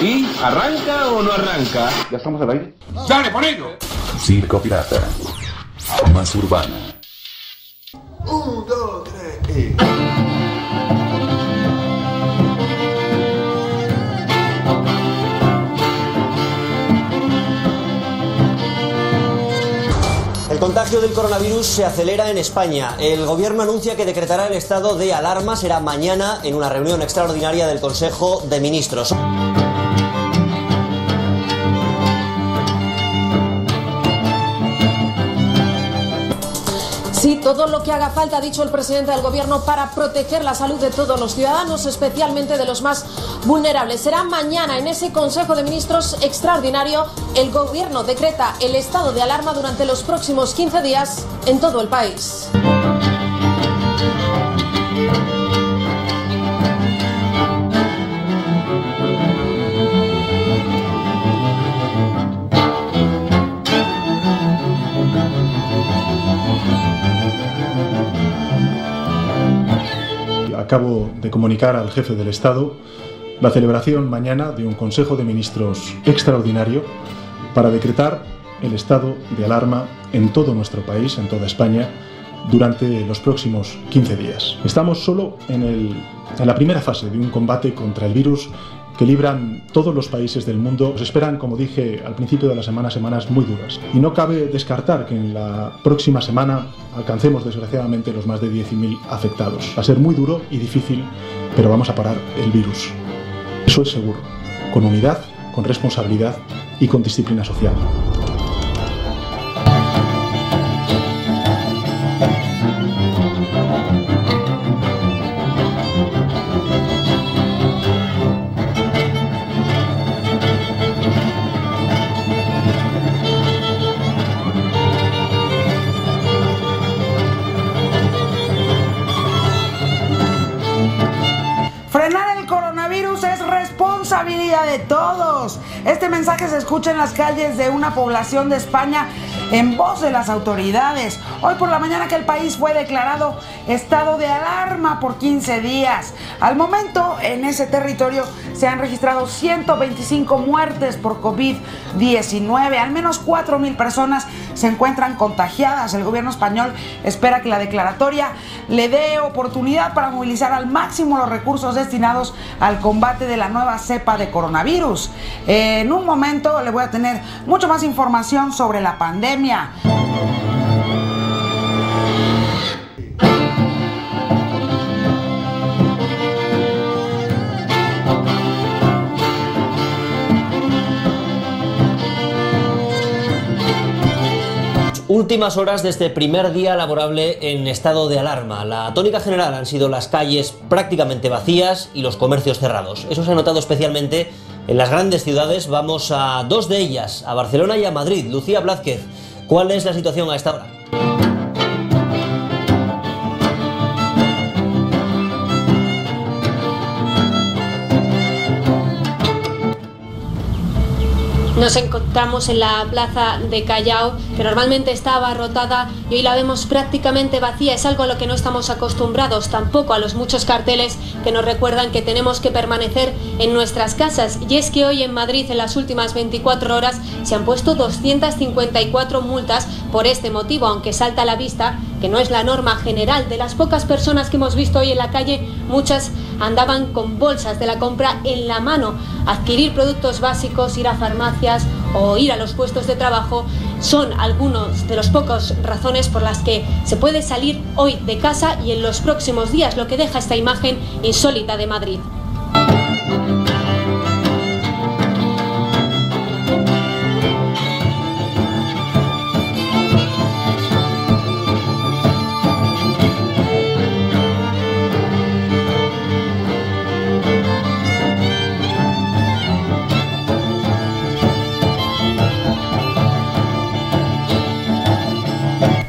¿Y arranca o no arranca? ¿Ya estamos al aire? ¡Dale, ponelo! Circo Pirata. Más urbana. Un, dos, tres, y... El contagio del coronavirus se acelera en España. El gobierno anuncia que decretará el estado de alarma. Será mañana en una reunión extraordinaria del Consejo de Ministros. Todo lo que haga falta, ha dicho el presidente del gobierno, para proteger la salud de todos los ciudadanos, especialmente de los más vulnerables. Será mañana en ese Consejo de Ministros extraordinario. El gobierno decreta el estado de alarma durante los próximos 15 días en todo el país. Acabo de comunicar al jefe del Estado la celebración mañana de un Consejo de Ministros extraordinario para decretar el estado de alarma en todo nuestro país, en toda España, durante los próximos 15 días. Estamos solo en, en la primera fase de un combate contra el virus que libran todos los países del mundo. Nos esperan, como dije al principio de la semana, semanas muy duras. Y no cabe descartar que en la próxima semana alcancemos desgraciadamente los más de 10.000 afectados. Va a ser muy duro y difícil, pero vamos a parar el virus. Eso es seguro, con unidad, con responsabilidad y con disciplina social. Se escucha en las calles de una población de España en voz de las autoridades. Hoy por la mañana que el país fue declarado estado de alarma por 15 días. Al momento en ese territorio se han registrado 125 muertes por COVID-19. Al menos 4 mil personas se encuentran contagiadas. El gobierno español espera que la declaratoria le dé oportunidad para movilizar al máximo los recursos destinados al combate de la nueva cepa de coronavirus. En un momento le voy a tener mucho más información sobre la pandemia. Últimas horas de este primer día laborable en estado de alarma. La tónica general han sido las calles prácticamente vacías y los comercios cerrados. Eso se ha notado especialmente en las grandes ciudades. Vamos a dos de ellas, a Barcelona y a Madrid. Lucía Blázquez, ¿cuál es la situación a esta hora? Nos encontramos en la plaza de Callao, que normalmente está abarrotada y hoy la vemos prácticamente vacía. Es algo a lo que no estamos acostumbrados, tampoco a los muchos carteles que nos recuerdan que tenemos que permanecer en nuestras casas. Y es que hoy en Madrid, en las últimas 24 horas, se han puesto 254 multas por este motivo, aunque salta a la vista que no es la norma general. De las pocas personas que hemos visto hoy en la calle, muchas andaban con bolsas de la compra en la mano. Adquirir productos básicos, ir a farmacias o ir a los puestos de trabajo son algunos de los pocos razones por las que se puede salir hoy de casa y en los próximos días, lo que deja esta imagen insólita de Madrid.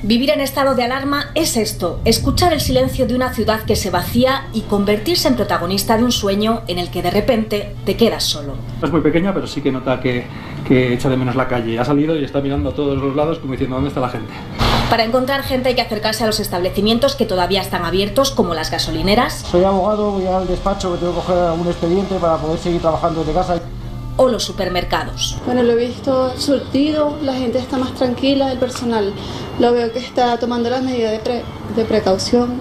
Vivir en estado de alarma es esto, escuchar el silencio de una ciudad que se vacía y convertirse en protagonista de un sueño en el que de repente te quedas solo. Es muy pequeña, pero sí que nota que, que echa de menos la calle. Ha salido y está mirando a todos los lados como diciendo dónde está la gente. Para encontrar gente hay que acercarse a los establecimientos que todavía están abiertos, como las gasolineras. Soy abogado, voy al despacho que tengo que coger algún expediente para poder seguir trabajando desde casa. O los supermercados. Bueno, lo he visto surtido, la gente está más tranquila, el personal lo veo que está tomando las medidas de, pre- de precaución.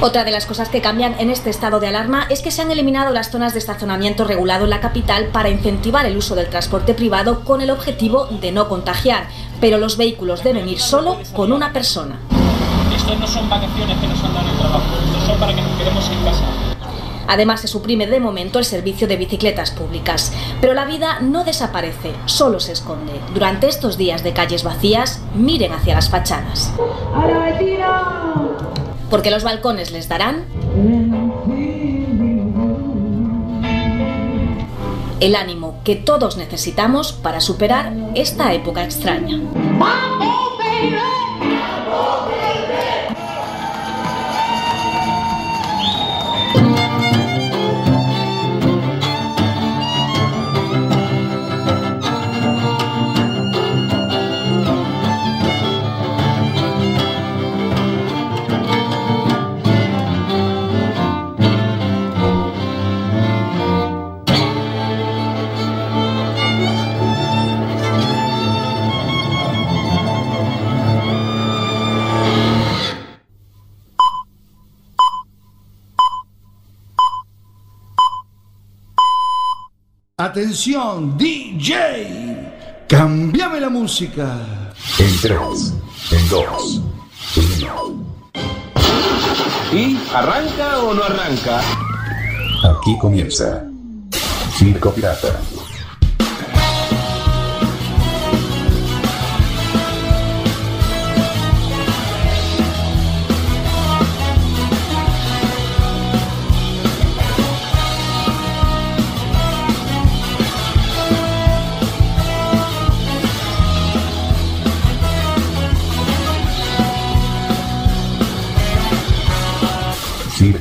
Otra de las cosas que cambian en este estado de alarma es que se han eliminado las zonas de estacionamiento regulado en la capital para incentivar el uso del transporte privado con el objetivo de no contagiar, pero los vehículos deben ir solo con una persona. Esto no son vacaciones que nos han dado en el trabajo, esto son para que nos quedemos en casa. Además, se suprime de momento el servicio de bicicletas públicas. Pero la vida no desaparece, solo se esconde. Durante estos días de calles vacías, miren hacia las fachadas. Porque los balcones les darán el ánimo que todos necesitamos para superar esta época extraña. Atención, DJ, cambiame la música. En 3, en 2, 1. ¿Y arranca o no arranca? Aquí comienza Circo Pirata.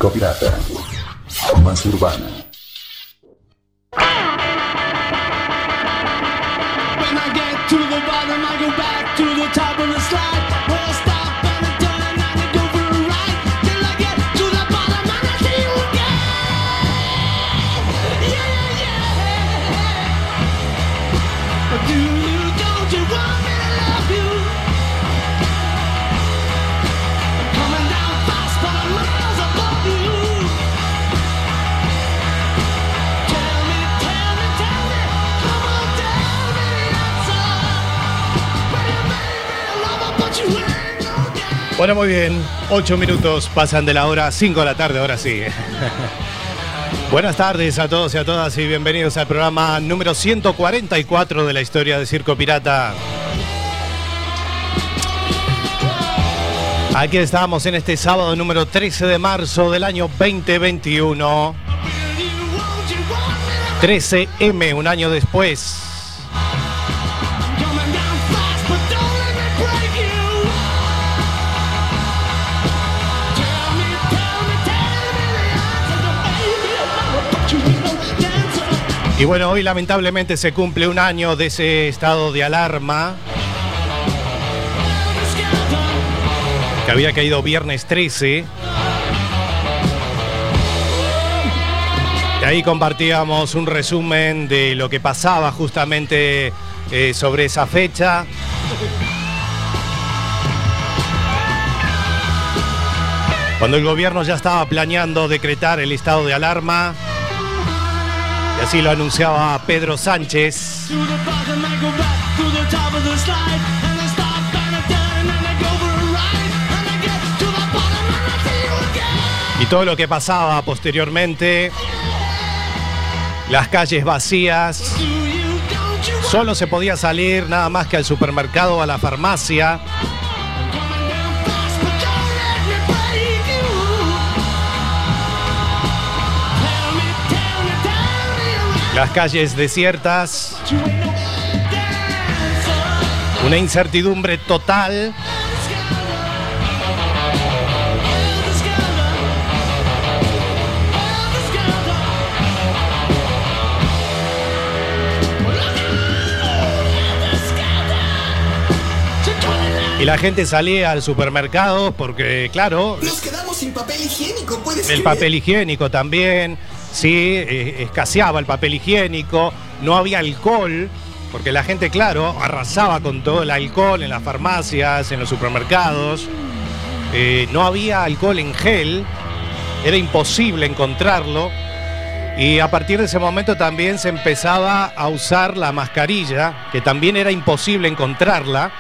Circo Pirata. Más urbana. Bueno, muy bien. Ocho minutos pasan de la hora 5 de la tarde, ahora sí. Buenas tardes a todos y a todas y bienvenidos al programa número 144 de la historia de Circo Pirata. Aquí estamos en este sábado número 13 de marzo del año 2021. 13M, un año después. Y bueno, hoy lamentablemente se cumple un año de ese estado de alarma que había caído viernes 13. Y ahí compartíamos un resumen de lo que pasaba justamente eh, sobre esa fecha. Cuando el gobierno ya estaba planeando decretar el estado de alarma. Así lo anunciaba Pedro Sánchez. Y todo lo que pasaba posteriormente. Las calles vacías. Solo se podía salir nada más que al supermercado o a la farmacia. Las calles desiertas. Una incertidumbre total. Y la gente salía al supermercado porque, claro, Nos quedamos sin papel higiénico, puedes el papel higiénico también, sí, eh, escaseaba el papel higiénico, no había alcohol, porque la gente, claro, arrasaba con todo el alcohol en las farmacias, en los supermercados. Eh, no había alcohol en gel, era imposible encontrarlo. Y a partir de ese momento también se empezaba a usar la mascarilla, que también era imposible encontrarla.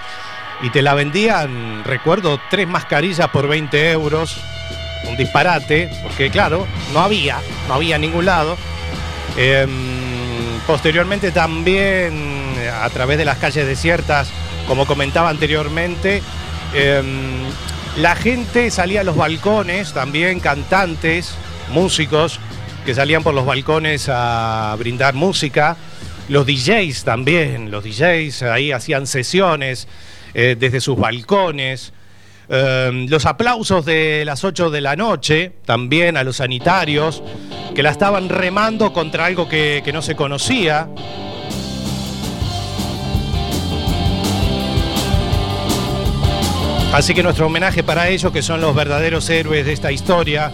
Y te la vendían, recuerdo, tres mascarillas por 20 euros. Un disparate, porque claro, no había, no había en ningún lado. Em, posteriormente también, a través de las calles desiertas, como comentaba anteriormente, em, la gente salía a los balcones, también cantantes, músicos, que salían por los balcones a brindar música. Los DJs también, los DJs ahí hacían sesiones eh, desde sus balcones. Eh, los aplausos de las 8 de la noche, también a los sanitarios, que la estaban remando contra algo que, que no se conocía. Así que nuestro homenaje para ellos, que son los verdaderos héroes de esta historia,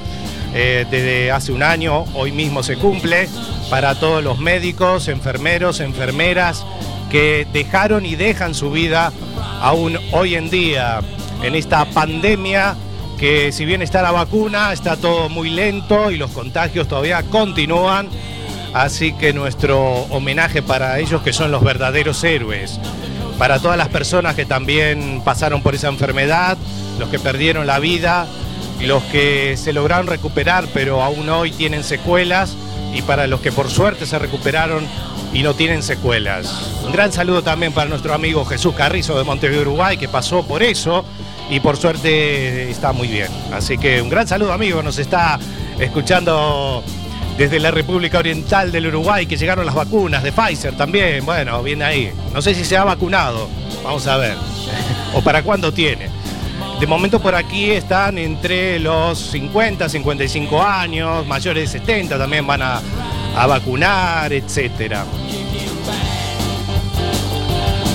eh, desde hace un año, hoy mismo se cumple, para todos los médicos, enfermeros, enfermeras que dejaron y dejan su vida aún hoy en día en esta pandemia que si bien está la vacuna, está todo muy lento y los contagios todavía continúan. Así que nuestro homenaje para ellos que son los verdaderos héroes. Para todas las personas que también pasaron por esa enfermedad, los que perdieron la vida, los que se lograron recuperar pero aún hoy tienen secuelas y para los que por suerte se recuperaron y no tienen secuelas. Un gran saludo también para nuestro amigo Jesús Carrizo de Montevideo, Uruguay, que pasó por eso y por suerte está muy bien. Así que un gran saludo amigo, nos está escuchando desde la República Oriental del Uruguay, que llegaron las vacunas de Pfizer también. Bueno, viene ahí. No sé si se ha vacunado, vamos a ver. o para cuándo tiene. De momento por aquí están entre los 50, 55 años, mayores de 70 también van a, a vacunar, etcétera.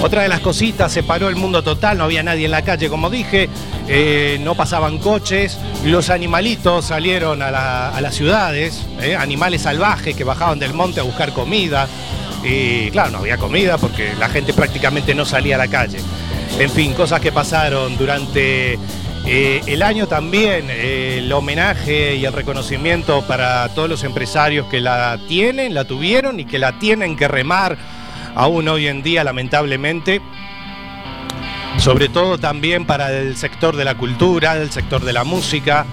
Otra de las cositas, se paró el mundo total, no había nadie en la calle, como dije, eh, no pasaban coches, los animalitos salieron a, la- a las ciudades, eh, animales salvajes que bajaban del monte a buscar comida. Y claro, no había comida porque la gente prácticamente no salía a la calle. En fin, cosas que pasaron durante eh, el año también, el homenaje y el reconocimiento para todos los empresarios que la tienen, la tuvieron y que la tienen que remar aún hoy en día, lamentablemente. Sobre todo también para el sector de la cultura, el sector de la música,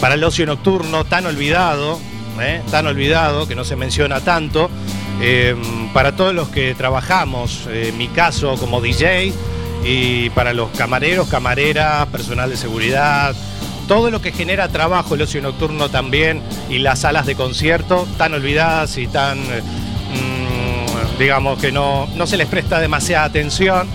para el ocio nocturno tan olvidado, ¿eh? tan olvidado, que no se menciona tanto. Eh, para todos los que trabajamos, en mi caso como DJ, y para los camareros, camareras, personal de seguridad, todo lo que genera trabajo, el ocio nocturno también, y las salas de concierto, tan olvidadas y tan, eh, digamos, que no, no se les presta demasiada atención.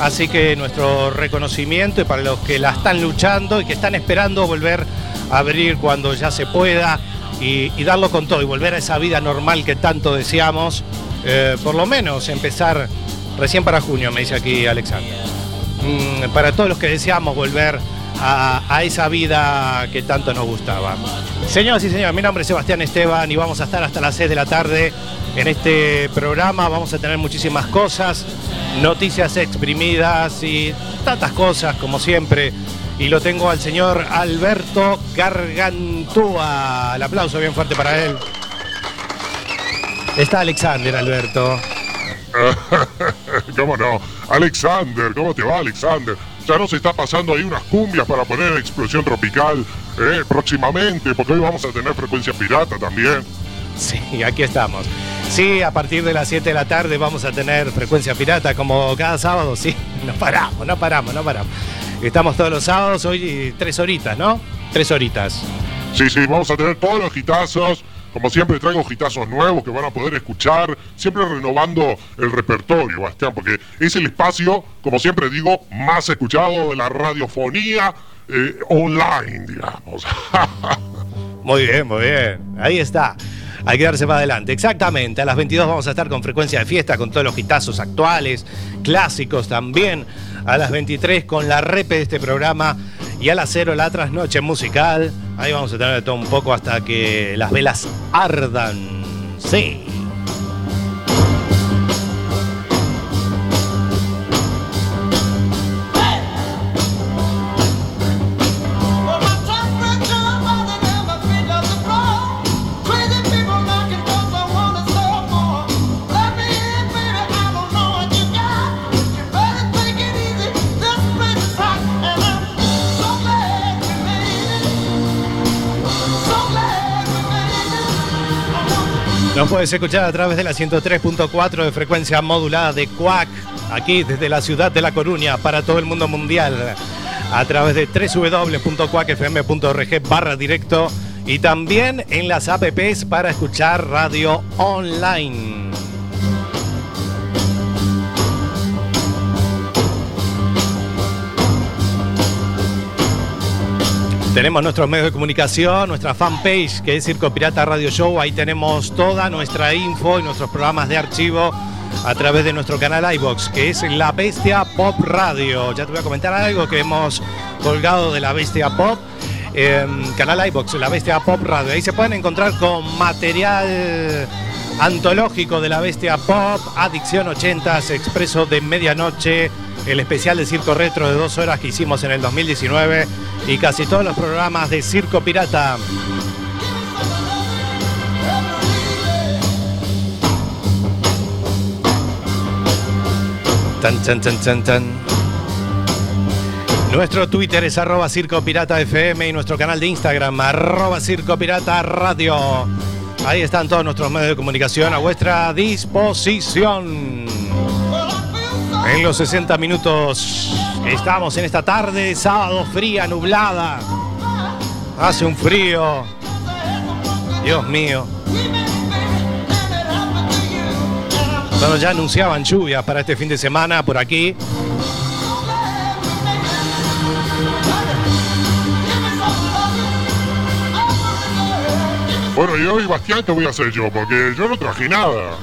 Así que nuestro reconocimiento y para los que la están luchando y que están esperando volver a abrir cuando ya se pueda y, darlo con todo y volver a esa vida normal que tanto deseamos, eh, por lo menos empezar recién para junio, me dice aquí Alexander. Mm, para todos los que deseamos volver a, a esa vida que tanto nos gustaba. Señoras y señores, mi nombre es Sebastián Esteban y vamos a estar hasta las 6 de la tarde en este programa. Vamos a tener muchísimas cosas, noticias exprimidas y tantas cosas como siempre. Y lo tengo al señor Alberto Gargantúa. El aplauso bien fuerte para él. Está Alexander, Alberto. ¿Cómo no? Alexander, ¿cómo te va, Alexander? Ya nos está pasando ahí unas cumbias para poner explosión tropical eh, próximamente, porque hoy vamos a tener frecuencia pirata también. Sí, aquí estamos. Sí, a partir de las 7 de la tarde vamos a tener frecuencia pirata como cada sábado, sí. No paramos, no paramos, no paramos. Estamos todos los sábados, hoy tres horitas, ¿no? Tres horitas. Sí, sí, vamos a tener todos los hitazos. Como siempre traigo hitazos nuevos que van a poder escuchar, siempre renovando el repertorio, Bastián, porque es el espacio, como siempre digo, más escuchado de la radiofonía eh, online, digamos. Muy bien, muy bien. Ahí está. Hay que darse para adelante. Exactamente. A las 22 vamos a estar con frecuencia de fiesta, con todos los hitazos actuales, clásicos también. A las 23 con la repe de este programa. Y a las 0 la trasnoche musical. Ahí vamos a tener todo un poco hasta que las velas ardan. Sí. Puedes escuchar a través de la 103.4 de frecuencia modulada de Cuac, aquí desde la ciudad de La Coruña, para todo el mundo mundial, a través de www.cuacfm.org barra directo y también en las apps para escuchar radio online. Tenemos nuestros medios de comunicación, nuestra fanpage que es Circo Pirata Radio Show. Ahí tenemos toda nuestra info y nuestros programas de archivo a través de nuestro canal iBox, que es La Bestia Pop Radio. Ya te voy a comentar algo que hemos colgado de La Bestia Pop. Canal iBox, La Bestia Pop Radio. Ahí se pueden encontrar con material antológico de La Bestia Pop, Adicción 80s, Expreso de Medianoche, el especial de Circo Retro de dos horas que hicimos en el 2019 y casi todos los programas de Circo Pirata. Tan, tan, tan, tan, tan. Nuestro Twitter es arroba Circo Pirata FM y nuestro canal de Instagram arroba Circo Pirata Radio. Ahí están todos nuestros medios de comunicación a vuestra disposición. En los 60 minutos estamos en esta tarde, sábado fría, nublada. Hace un frío. Dios mío. Bueno, ya anunciaban lluvias para este fin de semana por aquí. Bueno, y hoy, Bastián, ¿qué voy a hacer yo? Porque yo no traje nada.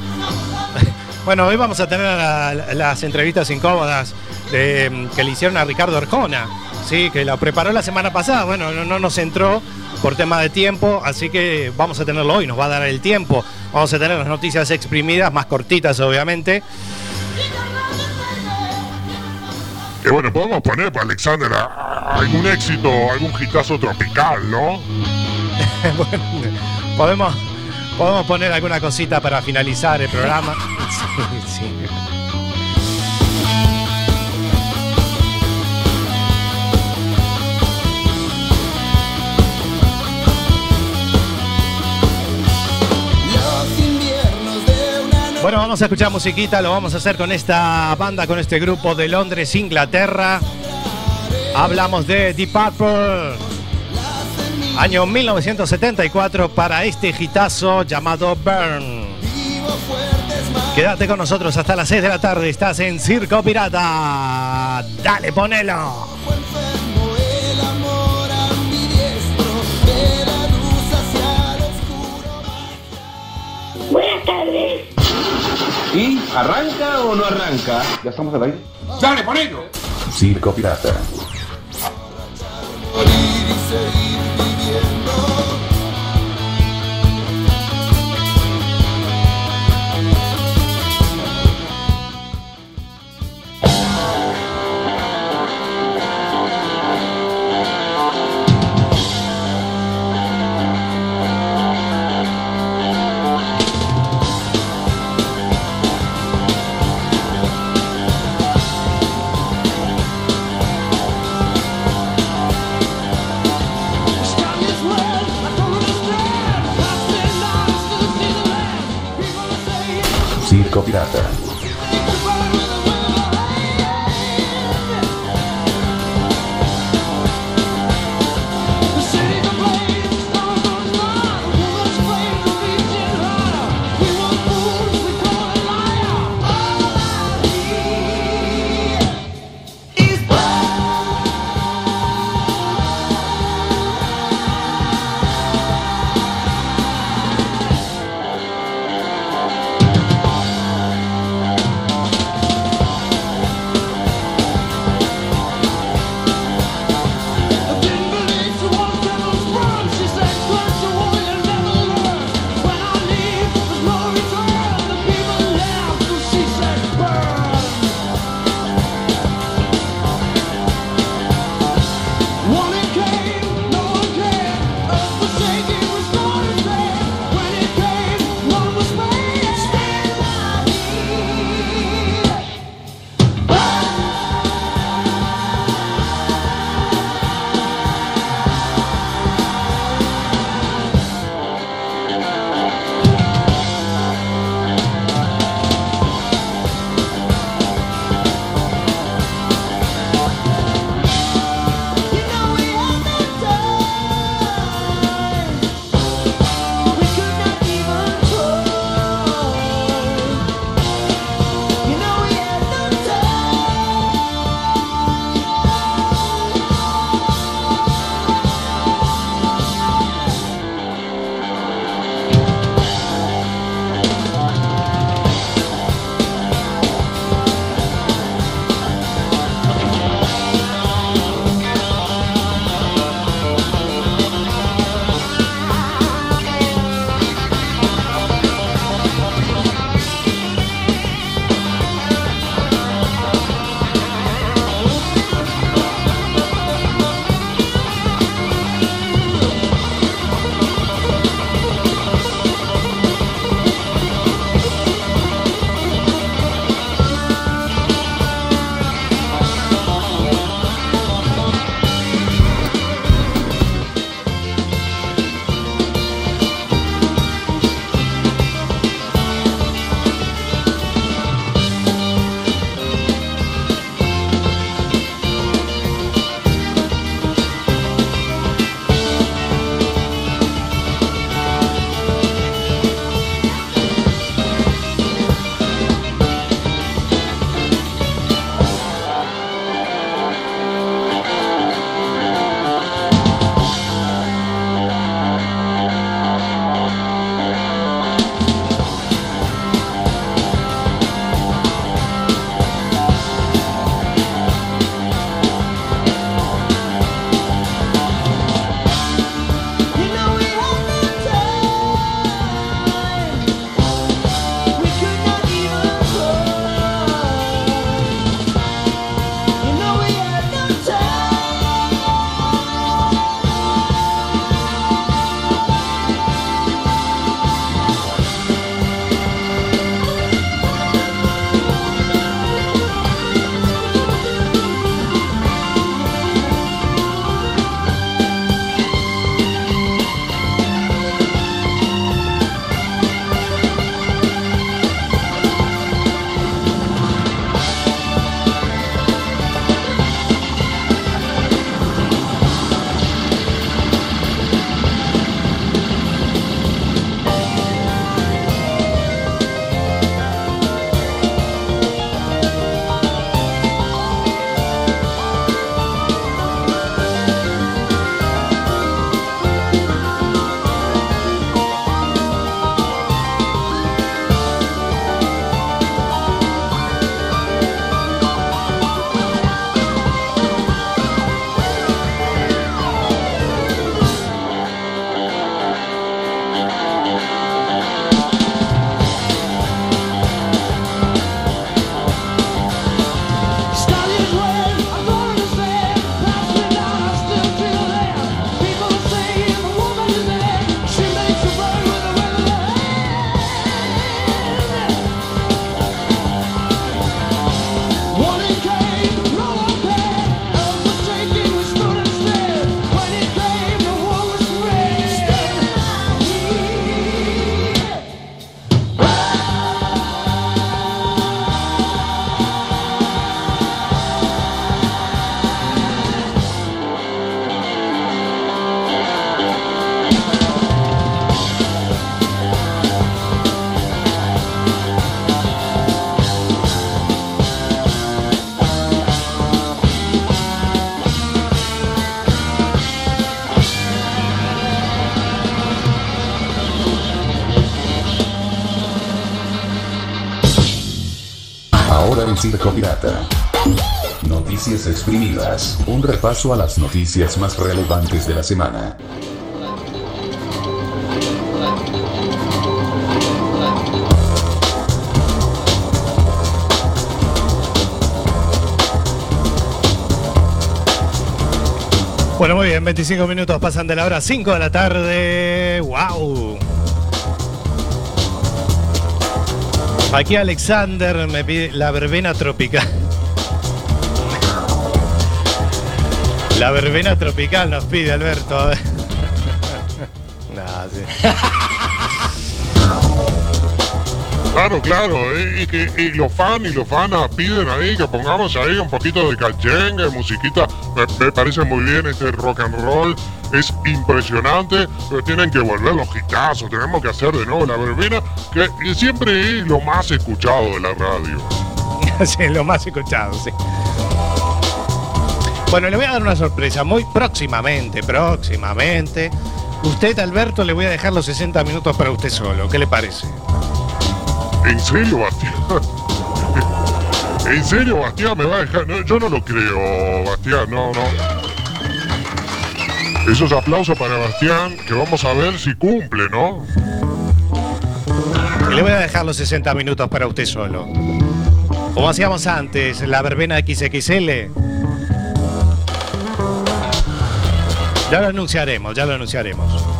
Bueno, hoy vamos a tener la- las entrevistas incómodas de- que le hicieron a Ricardo Arjona, sí, que la preparó la semana pasada. Bueno, no, no nos entró por tema de tiempo, así que vamos a tenerlo hoy, nos va a dar el tiempo. Vamos a tener las noticias exprimidas, más cortitas, obviamente. Y bueno, podemos poner para Alexander algún éxito, algún hitazo tropical, ¿no? Bueno, podemos, podemos poner alguna cosita para finalizar el programa. Bueno, vamos a escuchar musiquita, lo vamos a hacer con esta banda, con este grupo de Londres, Inglaterra. Hablamos de Deep Purple. Año 1974 para este hitazo llamado Burn. Quédate con nosotros hasta las 6 de la tarde. Estás en Circo Pirata. Dale, ponelo. Buenas tardes. ¿Y arranca o no arranca? ¿Ya estamos al aire? Dale, ponelo. Circo Pirata. Circo Pirata. El Circo Pirata. Noticias exprimidas. Un repaso a las noticias más relevantes de la semana. Bueno, muy bien, 25 minutos pasan de la hora 5 de la tarde. ¡Wow! Aquí Alexander me pide la verbena tropical. La verbena tropical nos pide Alberto. A ver. Nah, sí. Claro, claro, eh, y, los fans y los fanas piden ahí que pongamos ahí un poquito de cachengue, musiquita. Me, me parece muy bien este rock and roll, es impresionante, pero tienen que volver los hitazos, tenemos que hacer de nuevo la verbena, que siempre es lo más escuchado de la radio. sí, lo más escuchado, sí. Bueno, le voy a dar una sorpresa muy próximamente, próximamente. Usted, Alberto, le voy a dejar los 60 minutos para usted solo. ¿Qué le parece? ¿En serio, Bastián? ¿En serio, Bastián? ¿Me va a dejar? No, yo no lo creo, Bastián, no, no. Esos aplausos para Bastián, que vamos a ver si cumple, ¿no? Le voy a dejar los 60 minutos para usted solo. Como hacíamos antes, la verbena XXL. Ya lo anunciaremos, ya lo anunciaremos.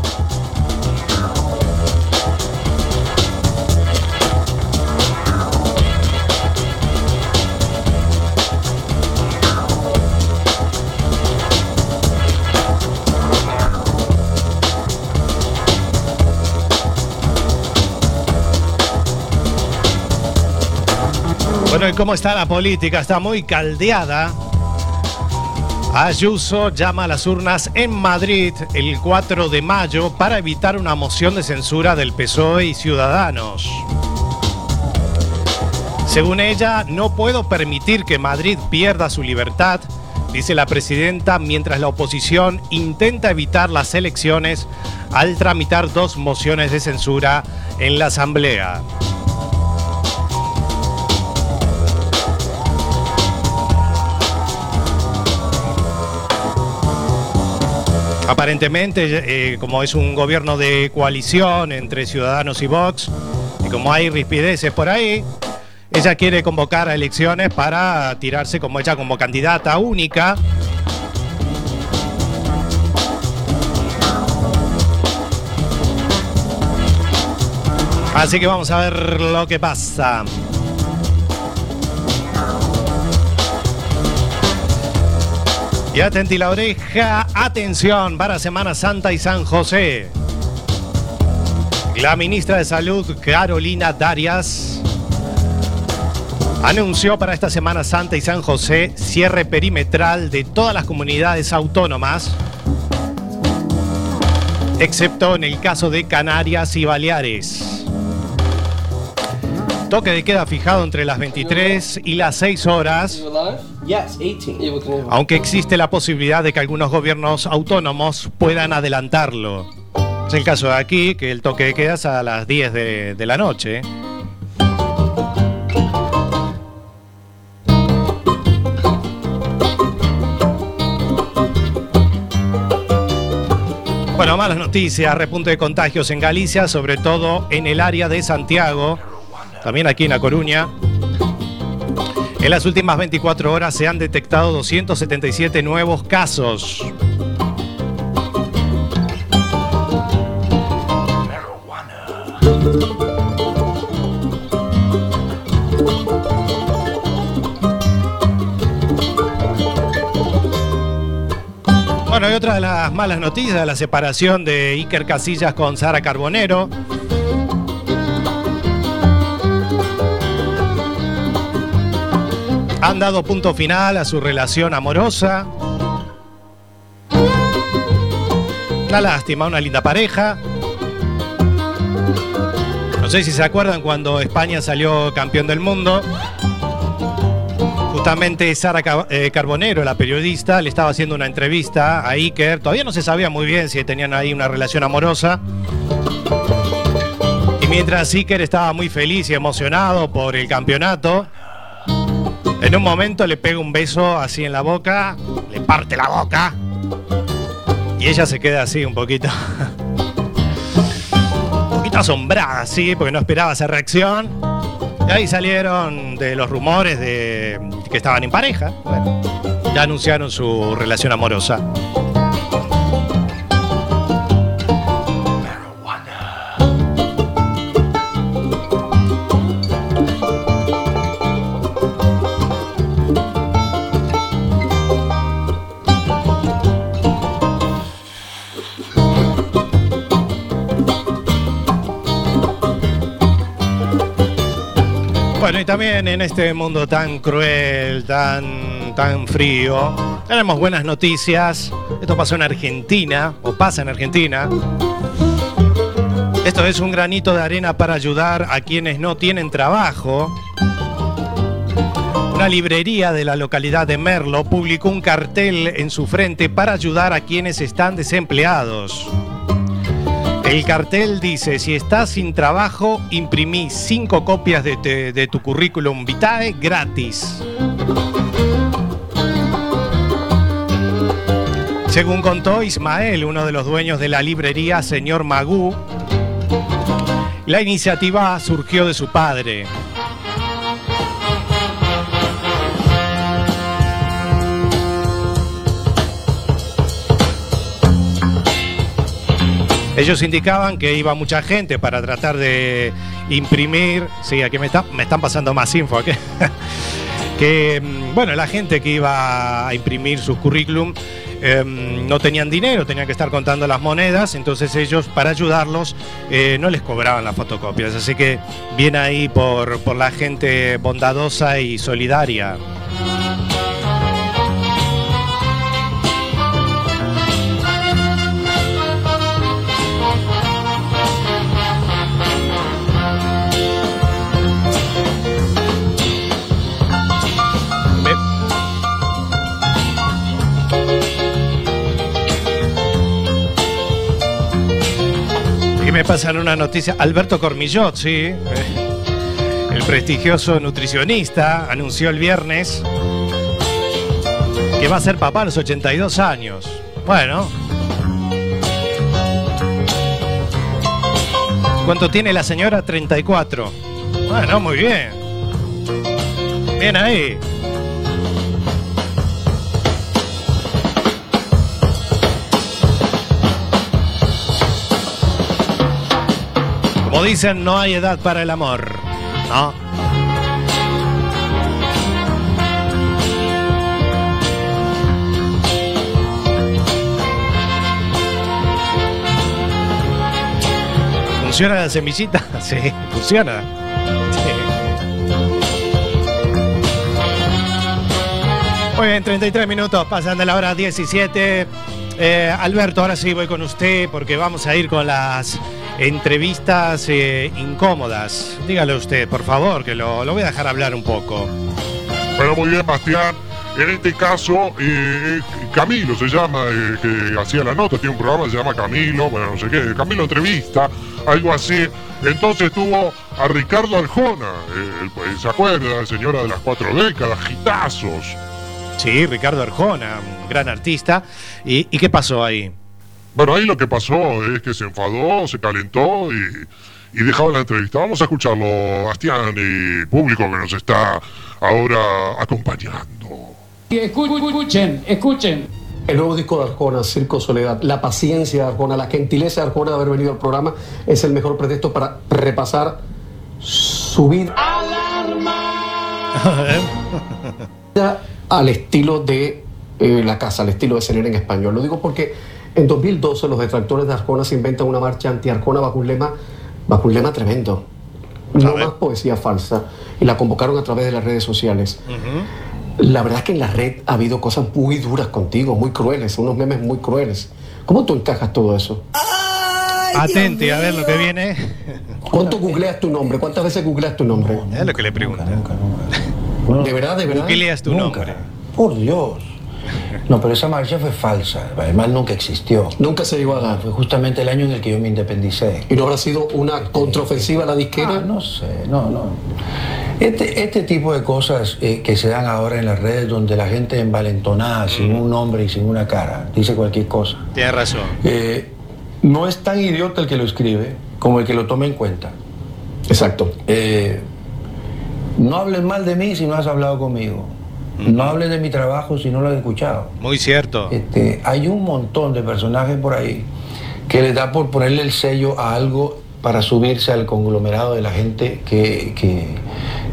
Bueno, ¿y cómo está la política? Está muy caldeada. Ayuso llama a las urnas en Madrid el 4 de mayo para evitar una moción de censura del PSOE y Ciudadanos. Según ella, no puedo permitir que Madrid pierda su libertad, dice la presidenta, mientras la oposición intenta evitar las elecciones al tramitar dos mociones de censura en la Asamblea. Aparentemente, eh, como es un gobierno de coalición entre Ciudadanos y Vox, y como hay rispideces por ahí, ella quiere convocar a elecciones para tirarse como ella como candidata única. Así que vamos a ver lo que pasa. Y atenti la oreja, atención para Semana Santa y San José. La ministra de Salud, Carolina Darias, anunció para esta Semana Santa y San José cierre perimetral de todas las comunidades autónomas, excepto en el caso de Canarias y Baleares. Toque de queda fijado entre las 23 y las 6 horas. Aunque existe la posibilidad de que algunos gobiernos autónomos puedan adelantarlo. Es el caso de aquí, que el toque de queda es a las 10 de, de la noche. Bueno, malas noticias, repunte de contagios en Galicia, sobre todo en el área de Santiago, también aquí en La Coruña. En las últimas 24 horas se han detectado 277 nuevos casos. Bueno, y otra de las malas noticias, la separación de Iker Casillas con Sara Carbonero. Han dado punto final a su relación amorosa. Una lástima, una linda pareja. No sé si se acuerdan cuando España salió campeón del mundo. Justamente Sara eh, Carbonero, la periodista, le estaba haciendo una entrevista a Iker. Todavía no se sabía muy bien si tenían ahí una relación amorosa. Y mientras Iker estaba muy feliz y emocionado por el campeonato, En un momento le pega un beso así en la boca, le parte la boca y ella se queda así un poquito. un poquito asombrada, sí, porque no esperaba esa reacción. Y ahí salieron de los rumores de que estaban en pareja. Bueno, ya anunciaron su relación amorosa. Bueno, y también en este mundo tan cruel, tan, tan frío, tenemos buenas noticias. Esto pasó en Argentina, o pasa en Argentina. Esto es un granito de arena para ayudar a quienes no tienen trabajo. Una librería de la localidad de Merlo publicó un cartel en su frente para ayudar a quienes están desempleados. El cartel dice, si estás sin trabajo, imprimí cinco copias de, de tu currículum vitae gratis. Según contó Ismael, uno de los dueños de la librería, señor Magú, la iniciativa surgió de su padre. Ellos indicaban que iba mucha gente para tratar de imprimir. Sí, aquí me, está- me están pasando más info. aquí. que, mm, bueno, la gente que iba a imprimir sus currículum em, no tenían dinero, tenían que estar contando las monedas. Entonces ellos, para ayudarlos, eh, no les cobraban las fotocopias. Así que bien ahí por la gente bondadosa y solidaria. Pasan una noticia. Alberto Cormillot, sí. El prestigioso nutricionista anunció el viernes que va a ser papá a los 82 años. Bueno. ¿Cuánto tiene la señora? 34. Bueno, muy bien. Bien ahí. Dicen, no hay edad para el amor. ¿No? ¿Funciona la semillita? Sí, funciona. Sí. Muy bien, 33 minutos, pasan de la hora 17. Eh, Alberto, ahora sí voy con usted porque vamos a ir con las entrevistas eh, incómodas. Dígale usted, por favor, que lo, lo voy a dejar hablar un poco. Bueno, muy bien, Bastián. En este caso, eh, Camilo se llama, eh, que hacía la nota, tiene un programa que se llama Camilo, bueno, no sé qué, Camilo Entrevista, algo así. Entonces tuvo a Ricardo Arjona, pues, ¿se acuerda? Señora de las cuatro décadas, gitazos. Sí, Ricardo Arjona, un gran artista. ¿Y, y qué pasó ahí? Bueno, ahí lo que pasó es que se enfadó, se calentó y, y dejaba la entrevista. Vamos a escucharlo, Bastián y público que nos está ahora acompañando. Escuchen, escuchen. El nuevo disco de Arjona, Circo Soledad, la paciencia de Arjona, la gentileza de Arjona de haber venido al programa es el mejor pretexto para repasar su vida al estilo de eh, La Casa, al estilo de Selena en español. Lo digo porque en 2012 los detractores de Arjona se inventan una marcha anti-Arjona bajo un lema, bajo un lema tremendo. No más poesía falsa. Y la convocaron a través de las redes sociales. La verdad es que en la red ha habido cosas muy duras contigo, muy crueles, unos memes muy crueles. ¿Cómo tú encajas todo eso? Atente a ver lo que viene. ¿Cuánto googleas tu nombre? ¿Cuántas veces googleas tu nombre? Es lo que le pregunto. ¿De verdad, de verdad? Googleas tu nombre. Por Dios. No, pero esa marcha fue falsa. Además, nunca existió. Nunca se llegó a dar. Fue justamente el año en el que yo me independicé. ¿Y no habrá sido una contraofensiva a la disquera? Ah, no sé, no, no. Este, este tipo de cosas eh, que se dan ahora en las redes donde la gente envalentonada, sin un nombre y sin una cara, dice cualquier cosa. Tienes razón. Eh, no es tan idiota el que lo escribe como el que lo toma en cuenta. Exacto. Eh, no hables mal de mí si no has hablado conmigo. No hables de mi trabajo si no lo has escuchado. Muy cierto. Este, hay un montón de personajes por ahí que les da por ponerle el sello a algo para subirse al conglomerado de la gente que, que-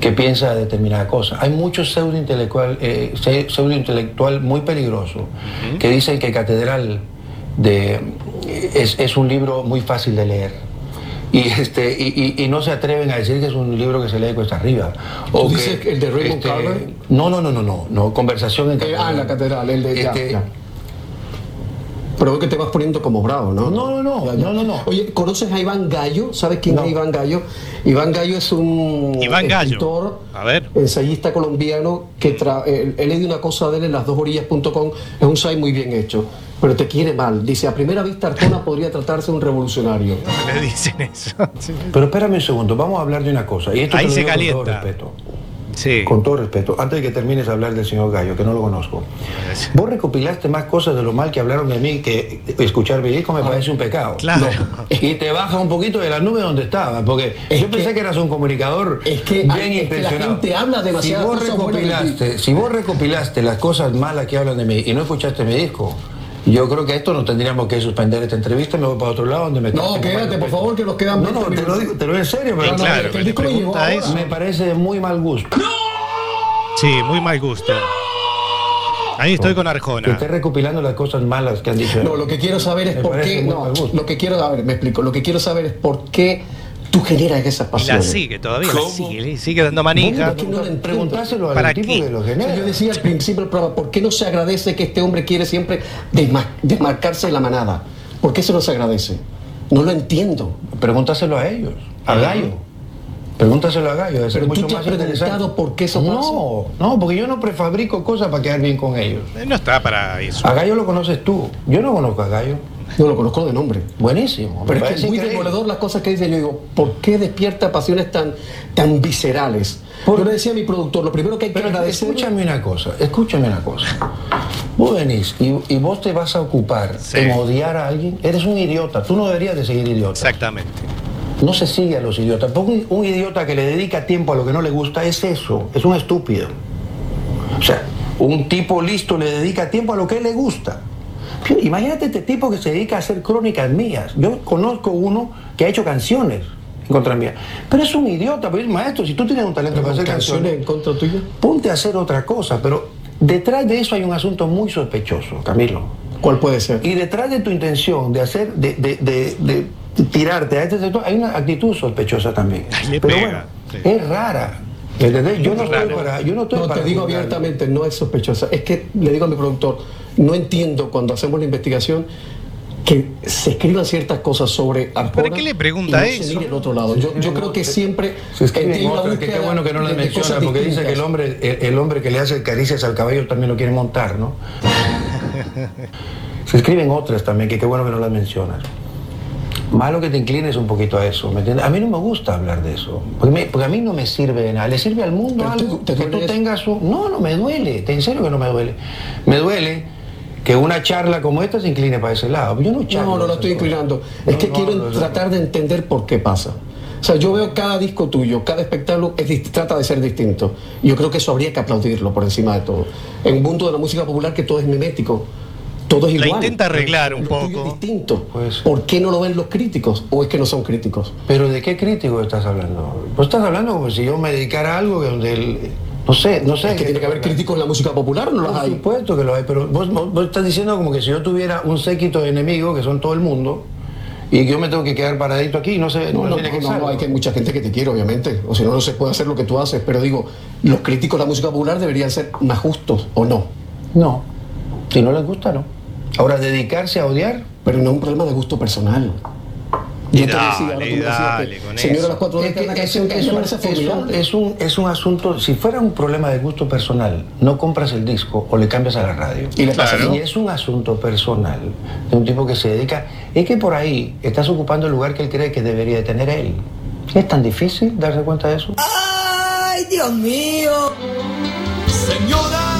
que piensa determinada cosa. Hay mucho pseudo intelectual, eh, pseudo intelectual muy peligroso que dicen que Catedral de, es, es un libro muy fácil de leer. Y, este, y, y- y no se atreven a decir que es un libro que se lee cuesta arriba. ¿Tú que, dices el de Raymond este, Carver? No, no, no, no, no, no, conversación en Eh, ah, en la catedral, el de. ya, Este, ya. Pero veo que te vas poniendo como bravo, ¿no? No, no, no, no, no, no. Oye, ¿conoces a Iván Gallo? ¿Sabes quién es Iván Gallo? Iván Gallo es un Iván Gallo. escritor, A ver. ensayista colombiano que tra eh, he leído una cosa de él en lasdosorillas.com, es un site muy bien hecho, pero te quiere mal. Dice, a primera vista Arjona podría tratarse de un revolucionario. Le dicen eso. Sí. Pero espérame un segundo, vamos a hablar de una cosa. Y esto Ahí se digo Con calienta. todo respeto. Sí. Con todo respeto, antes de que termines de hablar del señor Gallo, que no lo conozco. Vos recopilaste más cosas de lo mal que hablaron de mí que escuchar mi disco me parece un pecado. Claro. No. Y te baja un poquito de la nube donde estaba, porque yo pensé que eras un comunicador es que- bien es que la gente habla si demasiadas vos recopilaste, si vos recopilaste las cosas malas que hablan de mí y no escuchaste mi disco, yo creo que esto no tendríamos que suspender esta entrevista, me voy para otro lado donde me No, quédate, por favor, que nos quedan No, no, 20 te lo digo, te lo digo en serio, pero claro, que el disco pregunta ahora. eso. me parece de muy mal gusto. Sí, muy mal gusto. Ahí estoy con Que Arjona. esté recopilando las cosas malas que han dicho. No, lo que quiero saber es Me por qué. No, lo que quiero, a ver, me explico. Lo que quiero saber es por qué tú generas esas Y la pasiones. sigue todavía, la sigue, sigue dando manija. No. Preguntáselo al ¿Para tipo qué? que lo genera. yo decía al principio del programa, ¿por qué no se agradece que este hombre quiere siempre desma- desmarcarse de la manada? ¿Por qué eso no se agradece? No lo entiendo. Pregúntaselo a ellos, a Gallo. Pregúntaselo a Gallo, es Pero mucho más interesante. por qué eso No, no, porque yo no prefabrico cosas para quedar bien con ellos. No está para eso. A Gallo lo conoces tú. Yo no conozco a Gallo. No lo conozco de nombre. Buenísimo. Pero es que es muy demoledor las cosas que dice. Yo digo, ¿por qué despierta pasiones tan, tan viscerales? Yo le decía a mi productor, lo primero que hay que Pero agradecer. escúchame una cosa, escúchame una cosa. Vos venís y, y vos te vas a ocupar Sí. en odiar a alguien. Eres un idiota. Tú no deberías de seguir idiota. Exactamente. No se sigue a los idiotas. Porque un, un idiota que le dedica tiempo a lo que no le gusta es eso, es un estúpido. O sea, un tipo listo le dedica tiempo a lo que le gusta. Pero Imagínate este tipo que se dedica a hacer crónicas mías. Yo conozco uno que ha hecho canciones en contra mía. Pero es un idiota, pues maestro, si tú tienes un talento para hacer canciones canciones, en contra tuya. ponte a hacer otra cosa. Pero detrás de eso hay un asunto muy sospechoso, Camilo. ¿Cuál puede ser? Y detrás de tu intención de hacer, de, de- de- de tirarte a este sector, hay una actitud sospechosa también. Ay, Pero pega, bueno, sí. es rara. ¿Me entendés? Yo no estoy para. Yo no estoy No, para te digo juzgar. abiertamente, no es sospechosa. Es que le digo a mi productor, no entiendo cuando hacemos la investigación que se escriban ciertas cosas sobre Arjona ¿Pero qué le pregunta y no eso? el otro lado. Yo, yo creo que siempre Se una otras, que qué bueno que no de menciona, porque dice que el distintas. hombre, el, el hombre que le hace caricias al caballo también lo quiere montar, ¿no? Se escriben otras también, que qué bueno que no las mencionas. Malo que te inclines un poquito a eso, ¿me entiendes? A mí no me gusta hablar de eso, porque, me- porque a mí no me sirve de nada. ¿Le sirve al mundo Pero algo? ¿te que tú tengas un... No, no me duele, en serio que no me duele. Me duele que una charla como esta se incline para ese lado. Yo no charlo No, no lo estoy inclinando. Es No, que no quiero tratar de entender por qué pasa. O sea, yo veo cada disco tuyo, cada espectáculo es trata de ser distinto. Yo creo que eso habría que aplaudirlo por encima de todo. En un mundo de la música popular que todo es mimético, todo es La igual. intenta arreglar un Lo tuyo es poco. distinto. Pues- ¿Por qué no lo ven los críticos? ¿O es que no son críticos? Pero ¿de qué crítico estás hablando? Pues estás hablando como si yo me dedicara a algo donde el... No sé, no sé. Es que tiene que haber críticos en la música popular, ¿o ¿no los Por hay? supuesto que lo hay, pero vos, vos- vos estás diciendo como que si yo tuviera un séquito de enemigos, que son todo el mundo, y que yo me tengo que quedar paradito aquí, no sé, No, no, no, que no, no, hay que mucha gente que te quiere, obviamente. O si no, no se puede hacer lo que tú haces. Pero digo, los críticos de la música popular deberían ser más justos, ¿o no? No, si no les gusta, no. Ahora, dedicarse a odiar, Pero no es un problema de gusto personal. Y Yo te dale, decía, ahora tú me decías que a las cuatro Es décadas, que una es, canción que es me un, es un- es un- es un asunto, si fuera un problema de gusto personal, no compras el disco o le cambias a la radio. Y le pasa, Claro. ¿no? Si es un asunto personal de un tipo que se dedica, es que por ahí estás ocupando el lugar que él cree que debería de tener él. ¿Es tan difícil darse cuenta de eso? ¡Ay, Dios mío! Señora.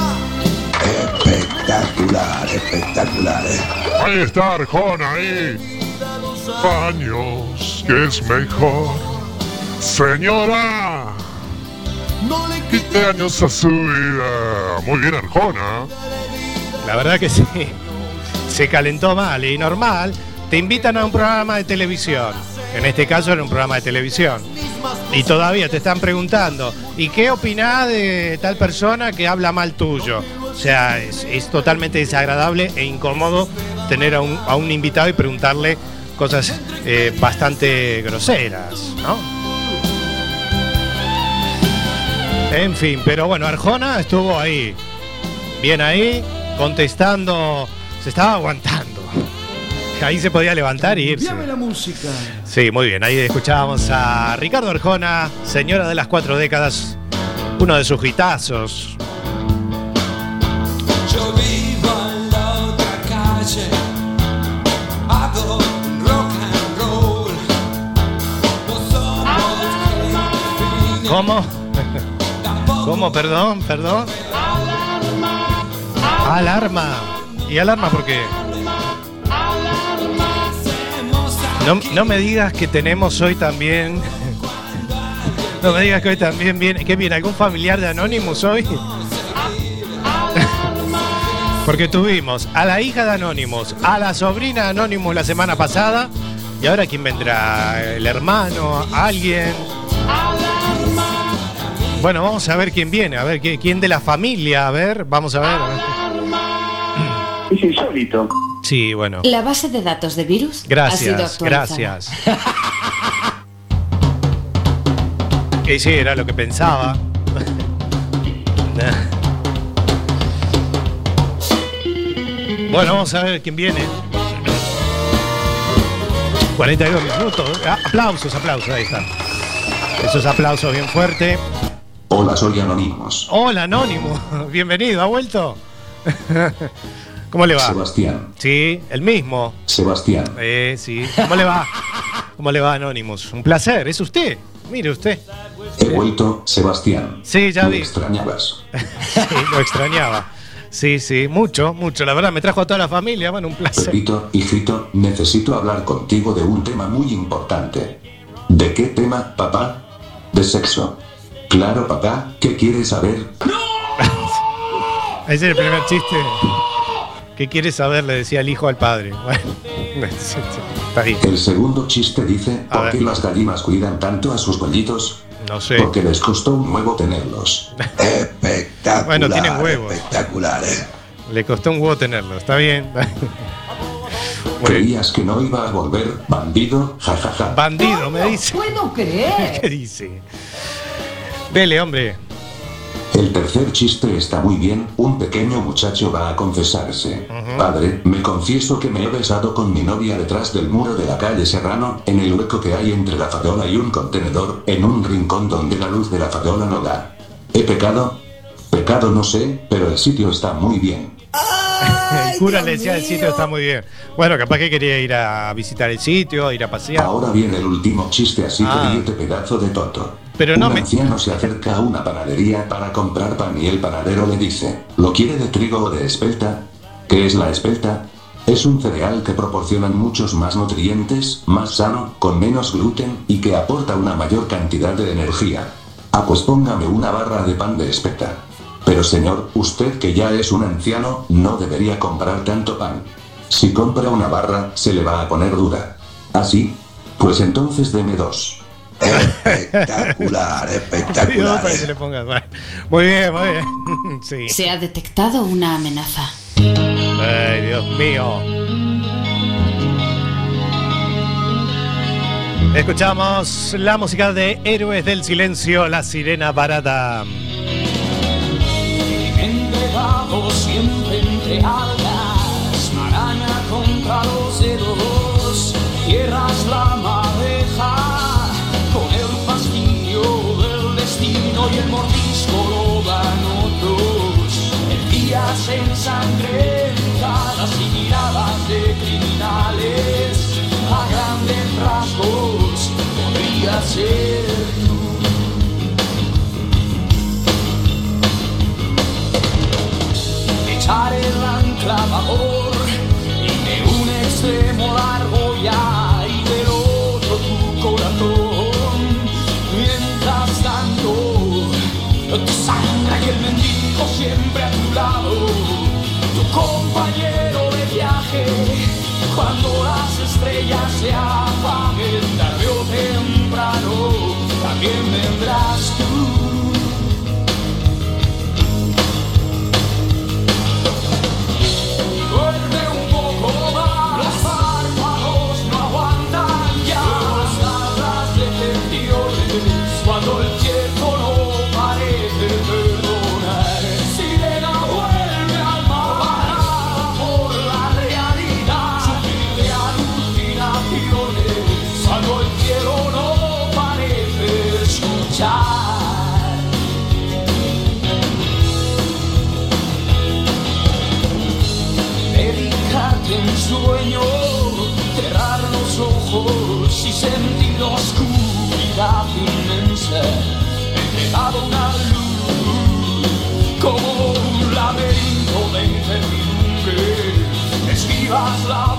Espectacular, espectacular. ¿eh? Ahí está Arjona, ahí. Años, que es mejor. Señora. No le quite años a su vida. Muy bien, Arjona. La verdad que sí. Se calentó mal y normal. Te invitan a un programa de televisión. En este caso era un programa de televisión. Y todavía te están preguntando, ¿y qué opinás de tal persona que habla mal tuyo? O sea, es, es totalmente desagradable e incómodo tener a un, a un invitado y preguntarle cosas eh, bastante groseras, ¿no? En fin, pero bueno, Arjona estuvo ahí, bien ahí, contestando, se estaba aguantando. Ahí se podía levantar y irse. La música. Sí, muy bien. Ahí escuchábamos a Ricardo Arjona, señora de las cuatro décadas, uno de sus hitazos. ¿Cómo? ¿Cómo? Perdón, perdón. Alarma. ¿Y alarma por qué? No, no me digas que tenemos hoy también. No me digas que hoy también viene. ¿Qué viene? ¿Algún familiar de Anonymous hoy? Porque tuvimos a la hija de Anonymous, a la sobrina de Anonymous la semana pasada. ¿Y ahora quién vendrá? ¿El hermano? ¿Alguien? Bueno, vamos a ver quién viene, a ver ¿qui- quién de la familia, a ver, vamos a ver. a ver. Es insólito. Sí, bueno. La base de datos de virus ha sido Gracias, actualizada. gracias. Que sí, era lo que pensaba. Bueno, vamos a ver quién viene. 42 minutos. Ah, Aplausos, aplausos, ahí está. Esos aplausos bien fuertes. Hola, soy Anonymous. Hola, Anónimo. Bienvenido, ¿ha vuelto? ¿Cómo le va? Sebastián. Sí, el mismo. Sebastián. Eh, sí. ¿Cómo le va? ¿Cómo le va, Anonymous? Un placer, es usted. Mire usted. He vuelto, Sebastián. Sí, ya ¿Me vi. extrañabas? Sí, lo extrañaba. Sí, sí, mucho, mucho. La verdad, me trajo a toda la familia. Bueno, un placer. Repito, hijito, necesito hablar contigo de un tema muy importante. ¿De qué tema, papá? De sexo. Claro, papá, ¿qué quieres saber? Ese es el primer chiste. ¿Qué quieres saber? Le decía el hijo al padre. Bueno, está ahí. El segundo chiste dice, A ¿por qué las gallinas cuidan tanto a sus pollitos? No sé. Porque les costó un huevo tenerlos. Espectacular. Bueno, tienen huevos. Espectacular, ¿eh? Le costó un huevo tenerlo. Está bien. ¿Creías que no iba a volver, bandido? Ja, ja, ja. Bandido, me dice. puedo creer. ¿Qué dice? Dele, hombre. El tercer chiste está muy bien. Un pequeño muchacho va a confesarse. Padre, me confieso que me he besado con mi novia detrás del muro de la calle Serrano, en el hueco que hay entre la farola y un contenedor, en un rincón donde la luz de la farola no da. ¿He pecado? Pecado no sé, pero el sitio está muy bien. El cura le decía el sitio está muy bien. Bueno, capaz que quería ir a visitar el sitio, ir a pasear. Ahora viene el último chiste, así Ah. que ríete pedazo de toto. Pero no un me- anciano se acerca a una panadería para comprar pan y el panadero le dice, ¿lo quiere de trigo o de espelta? ¿Qué es la espelta? Es un cereal que proporcionan muchos más nutrientes, más sano, con menos gluten y que aporta una mayor cantidad de energía. Ah, pues póngame una barra de pan de espelta. Pero señor, usted que ya es un anciano, no debería comprar tanto pan. Si compra una barra, se le va a poner dura. ¿Así? Pues entonces deme dos. Espectacular, espectacular. para que se le ponga. Bueno, Muy bien, muy bien. Sí. Se ha detectado una amenaza. Ay, Dios mío. Escuchamos la música de Héroes del Silencio, La Sirena Barata. Siempre entre algas, maraña contra los ensangrentadas y miradas de criminales. A grandes rasgos podría ser tú. Echar el ancla bajo Yeah. Esquivas la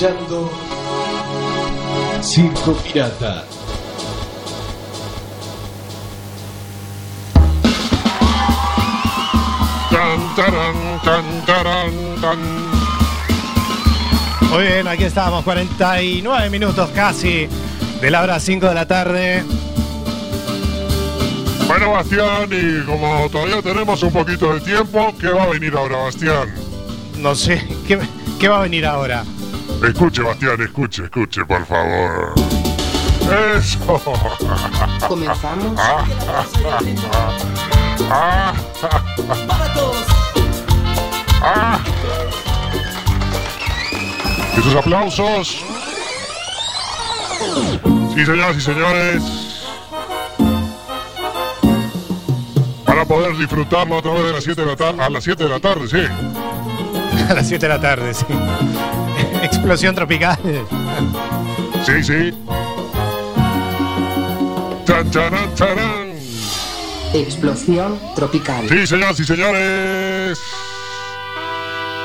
escuchando Circo Pirata. Tan, taran, tan, taran, tan. Muy bien, aquí estamos, 49 minutos casi de la hora 5 de la tarde. Bueno, Bastián, y como todavía tenemos un poquito de tiempo, ¿qué va a venir ahora, Bastián? No sé, ¿qué, qué va a venir ahora? Escuche, Bastián, escuche, escuche, por favor. Eso. Comenzamos. Ah, Para todos. ah. Y sus aplausos. Sí, señoras y señores. Para poder disfrutarlo a través de las 7 de la tarde, a las 7 de la tarde, sí. A las 7 de la tarde, sí. Explosión tropical. Sí, sí. Chan, charan, charan. Explosión tropical. Sí, señoras y señores.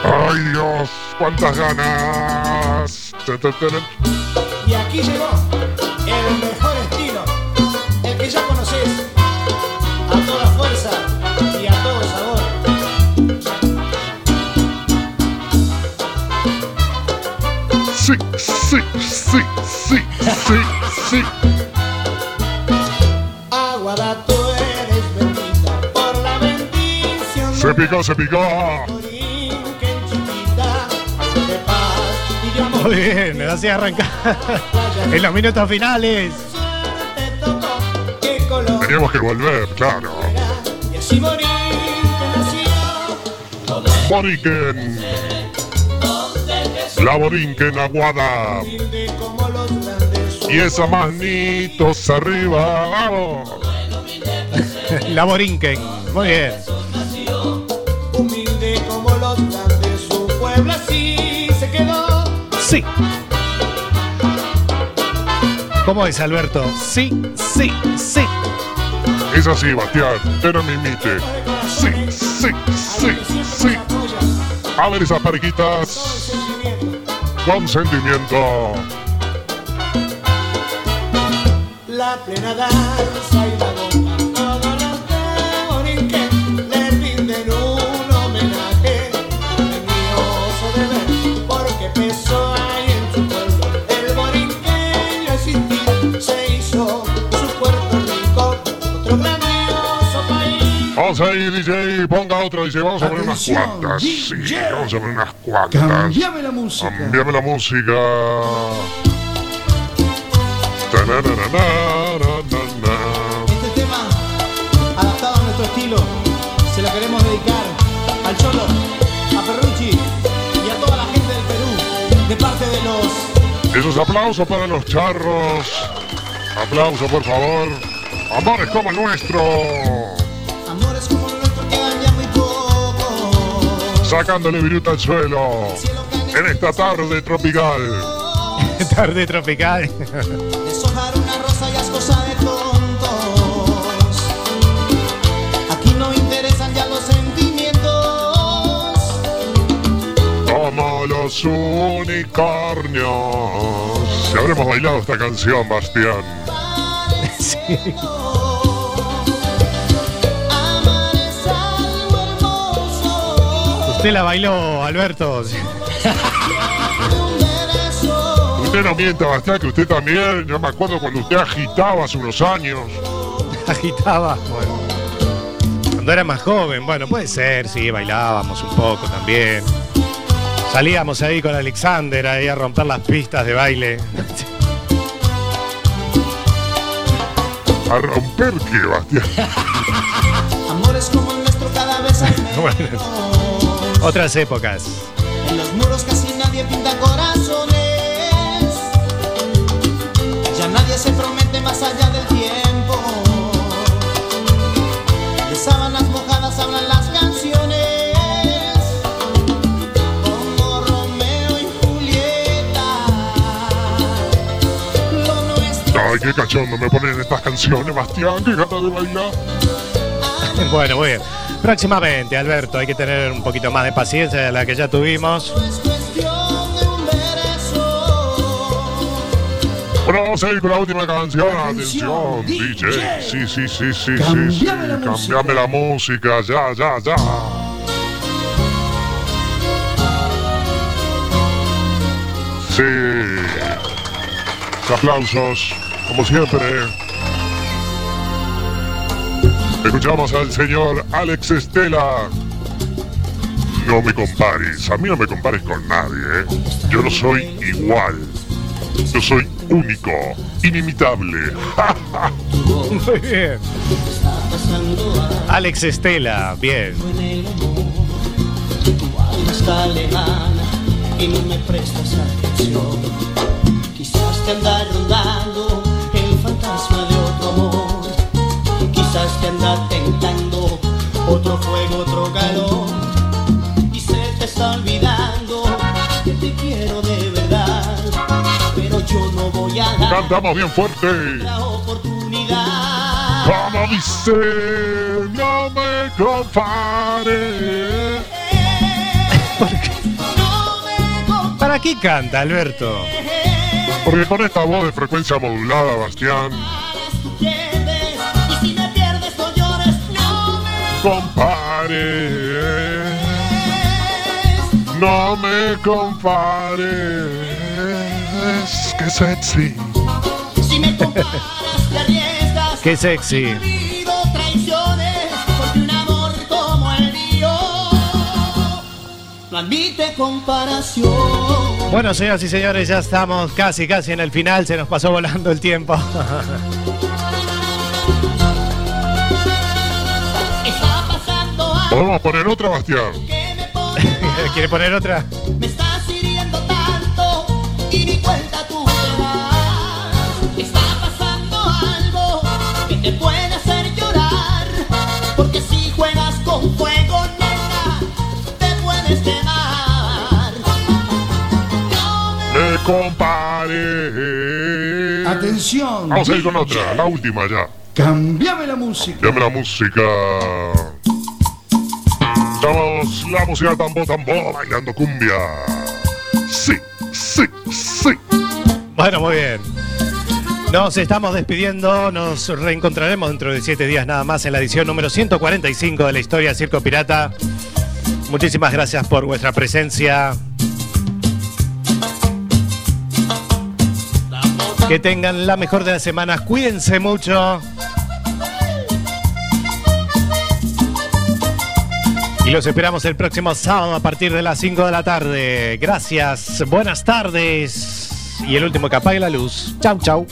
¡Ay, Dios! ¡Cuántas ganas! Y aquí llegó el picó, se picó. Muy bien, así arranca. en los minutos finales. Teníamos que volver, claro. Borinquen. La Borinquen aguada. Y esas manitos arriba. Vamos. La Borinquen. Muy bien. Sí. ¿Cómo es, Alberto? Sí, sí, sí. Es así, Bastián. Pero me imite. Sí, sí, sí, sí. A ver esas parejitas. Con sentimiento. La plena danza y la Vamos ahí, DJ. Ponga otro, DJ. Vamos a poner unas cuantas. Sí, vamos a poner unas cuantas. Cambiame la música. Cambiame la música. Este tema, adaptado a nuestro estilo, se lo queremos dedicar al Cholo, a Ferrucci y a toda la gente del Perú, de parte de los Esos aplausos para los charros. Aplauso, por favor. Amores como el nuestro. Sacándole viruta al suelo. En esta tarde tropical. Tarde tropical. Una rosa cosa de tontos. Aquí no interesan ya los sentimientos. Como los unicornios. Si habremos bailado esta canción, Bastián. Sí. Usted la bailó, Alberto. Usted no mienta, Bastián, que usted también. Yo me acuerdo cuando usted agitaba hace unos años. Agitaba. Bueno. Cuando era más joven, bueno, puede ser, sí, bailábamos un poco también. Salíamos ahí con Alexander ahí a romper las pistas de baile. ¿A romper qué, Bastián? Amores como el nuestro cada vez hay menos. Bueno, otras épocas. En los muros casi nadie pinta corazones. Ya nadie se promete más allá del tiempo. De sábanas mojadas hablan las canciones. Como Romeo y Julieta. Lo nuestro. Ay, qué cachondo me ponen estas canciones, Bastián. Qué gata de bailar. Bueno, muy bien. Próximamente, Alberto, hay que tener un poquito más de paciencia de la que ya tuvimos. Bueno, vamos a ir con la última canción. Atención, DJ. Sí, sí, sí, sí, sí. sí. Cambiame la música. Cambiame la música. Ya, ya, ya. Sí. Aplausos, como siempre. Escuchamos al señor Alex Estela. No me compares, a mí no me compares con nadie, ¿eh? Yo no soy igual. Yo soy único, inimitable. Muy bien. Alex Estela, bien. y no me prestas atención. Quizás te Anda tentando otro fuego, otro calor. Y se te está olvidando que te quiero de verdad. Pero yo no voy a dar Cantamos bien fuerte. la oportunidad. Como dice, no me compares. ¿Para qué canta, Alberto? Porque con esta voz de frecuencia modulada, Bastián, compares. No me compares. Es que sexy. Si me comparas, te arriesgas. Qué sexy. He vivido traiciones porque un amor como el mío no admite comparación. Bueno, señoras y señores, ya estamos casi, casi en el final. Se nos pasó volando el tiempo. algo Podemos poner otra, Bastián. ¿Quiere poner otra? Me estás hiriendo tanto y ni cuenta tú te das. Está pasando algo que te puede hacer llorar. Porque si juegas con fuego, nena, te puedes quemar. Me compare. Atención. Vamos a ir con otra, la última ya. Cambiame la música. Llame la música. Estamos la música tambo tambo bailando cumbia. Sí, sí, sí. Bueno, muy bien. Nos estamos despidiendo, nos reencontraremos dentro de siete días nada más en la edición número 145 de la historia Circo Pirata. Muchísimas gracias por vuestra presencia. Que tengan la mejor de las semanas, cuídense mucho. Y los esperamos el próximo sábado a partir de las 5 de la tarde. Gracias, buenas tardes. Y el último que apague la luz. Chau, chau.